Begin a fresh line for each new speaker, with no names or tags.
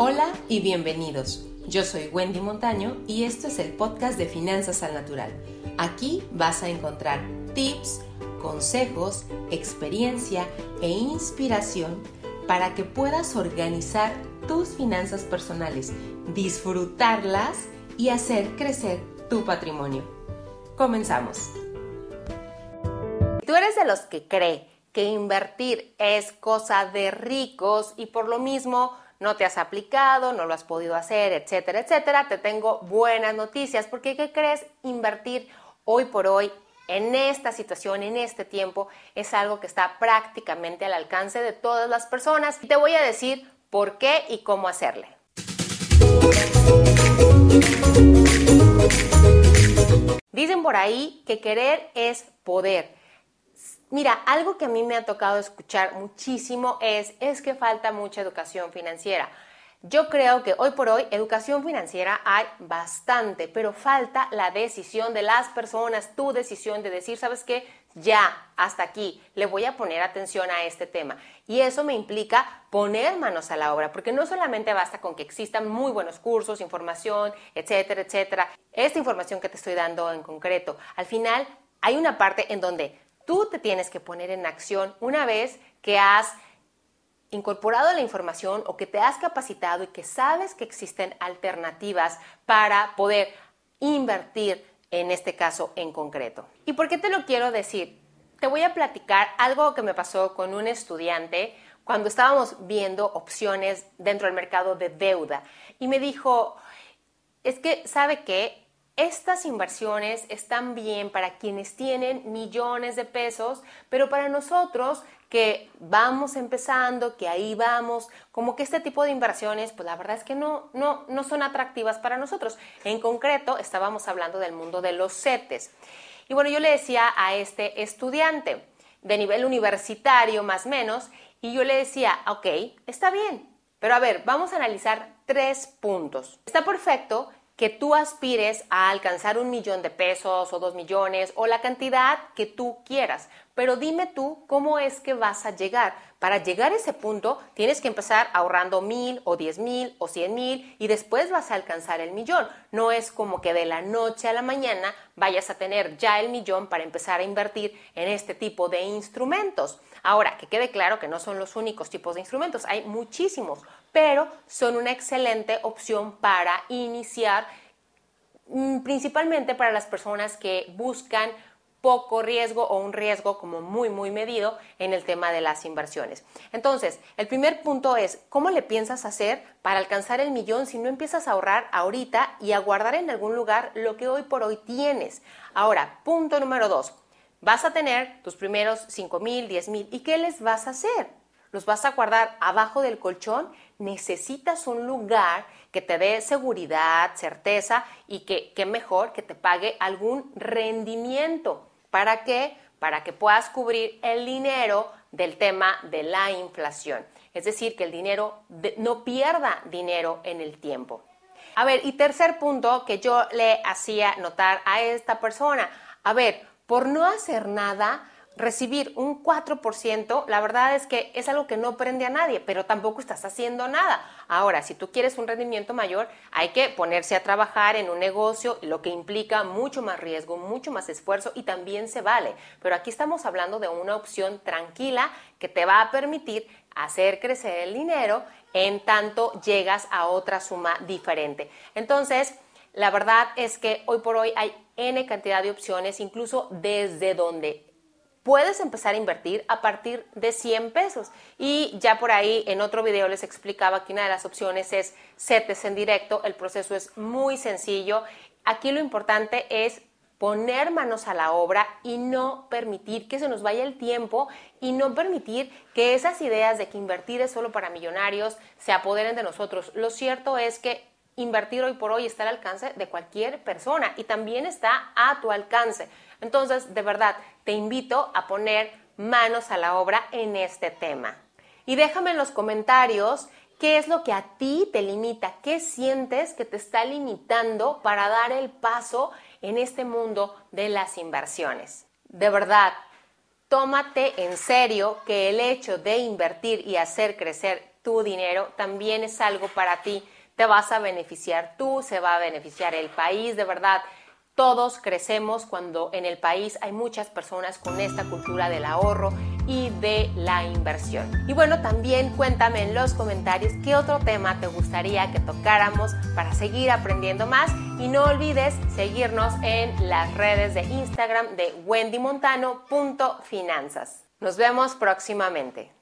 Hola y bienvenidos. Yo soy Wendy Montaño y esto es el podcast de Finanzas al Natural. Aquí vas a encontrar tips, consejos, experiencia e inspiración para que puedas organizar tus finanzas personales, disfrutarlas y hacer crecer tu patrimonio. Comenzamos.
Tú eres de los que cree que invertir es cosa de ricos y por lo mismo no te has aplicado, no lo has podido hacer, etcétera, etcétera, te tengo buenas noticias porque ¿qué crees? Invertir hoy por hoy en esta situación, en este tiempo, es algo que está prácticamente al alcance de todas las personas. Y te voy a decir por qué y cómo hacerle. Dicen por ahí que querer es poder. Mira, algo que a mí me ha tocado escuchar muchísimo es, es que falta mucha educación financiera. Yo creo que hoy por hoy educación financiera hay bastante, pero falta la decisión de las personas, tu decisión de decir, ¿sabes qué? Ya, hasta aquí, le voy a poner atención a este tema. Y eso me implica poner manos a la obra, porque no solamente basta con que existan muy buenos cursos, información, etcétera, etcétera. Esta información que te estoy dando en concreto, al final hay una parte en donde tú te tienes que poner en acción una vez que has incorporado la información o que te has capacitado y que sabes que existen alternativas para poder invertir en este caso en concreto. ¿Y por qué te lo quiero decir? Te voy a platicar algo que me pasó con un estudiante cuando estábamos viendo opciones dentro del mercado de deuda y me dijo, es que sabe que estas inversiones están bien para quienes tienen millones de pesos, pero para nosotros que vamos empezando, que ahí vamos, como que este tipo de inversiones, pues la verdad es que no, no, no son atractivas para nosotros. En concreto, estábamos hablando del mundo de los CETES. Y bueno, yo le decía a este estudiante de nivel universitario más menos, y yo le decía, ok, está bien, pero a ver, vamos a analizar tres puntos. Está perfecto que tú aspires a alcanzar un millón de pesos o dos millones o la cantidad que tú quieras. Pero dime tú cómo es que vas a llegar. Para llegar a ese punto tienes que empezar ahorrando mil o diez mil o cien mil y después vas a alcanzar el millón. No es como que de la noche a la mañana vayas a tener ya el millón para empezar a invertir en este tipo de instrumentos. Ahora, que quede claro que no son los únicos tipos de instrumentos, hay muchísimos pero son una excelente opción para iniciar, principalmente para las personas que buscan poco riesgo o un riesgo como muy, muy medido en el tema de las inversiones. Entonces, el primer punto es, ¿cómo le piensas hacer para alcanzar el millón si no empiezas a ahorrar ahorita y a guardar en algún lugar lo que hoy por hoy tienes? Ahora, punto número dos, vas a tener tus primeros 5 mil, 10 mil, ¿y qué les vas a hacer? ¿Los vas a guardar abajo del colchón? necesitas un lugar que te dé seguridad, certeza y que, que mejor que te pague algún rendimiento. ¿Para qué? Para que puedas cubrir el dinero del tema de la inflación. Es decir, que el dinero no pierda dinero en el tiempo. A ver, y tercer punto que yo le hacía notar a esta persona, a ver, por no hacer nada, recibir un 4%, la verdad es que es algo que no prende a nadie, pero tampoco estás haciendo nada. Ahora, si tú quieres un rendimiento mayor, hay que ponerse a trabajar en un negocio, lo que implica mucho más riesgo, mucho más esfuerzo y también se vale. Pero aquí estamos hablando de una opción tranquila que te va a permitir hacer crecer el dinero en tanto llegas a otra suma diferente. Entonces, la verdad es que hoy por hoy hay N cantidad de opciones, incluso desde donde puedes empezar a invertir a partir de 100 pesos. Y ya por ahí en otro video les explicaba que una de las opciones es CETES en directo. El proceso es muy sencillo. Aquí lo importante es poner manos a la obra y no permitir que se nos vaya el tiempo y no permitir que esas ideas de que invertir es solo para millonarios se apoderen de nosotros. Lo cierto es que invertir hoy por hoy está al alcance de cualquier persona y también está a tu alcance. Entonces, de verdad, te invito a poner manos a la obra en este tema. Y déjame en los comentarios qué es lo que a ti te limita, qué sientes que te está limitando para dar el paso en este mundo de las inversiones. De verdad, tómate en serio que el hecho de invertir y hacer crecer tu dinero también es algo para ti. Te vas a beneficiar tú, se va a beneficiar el país, de verdad. Todos crecemos cuando en el país hay muchas personas con esta cultura del ahorro y de la inversión. Y bueno, también cuéntame en los comentarios qué otro tema te gustaría que tocáramos para seguir aprendiendo más y no olvides seguirnos en las redes de Instagram de wendymontano.finanzas. Nos vemos próximamente.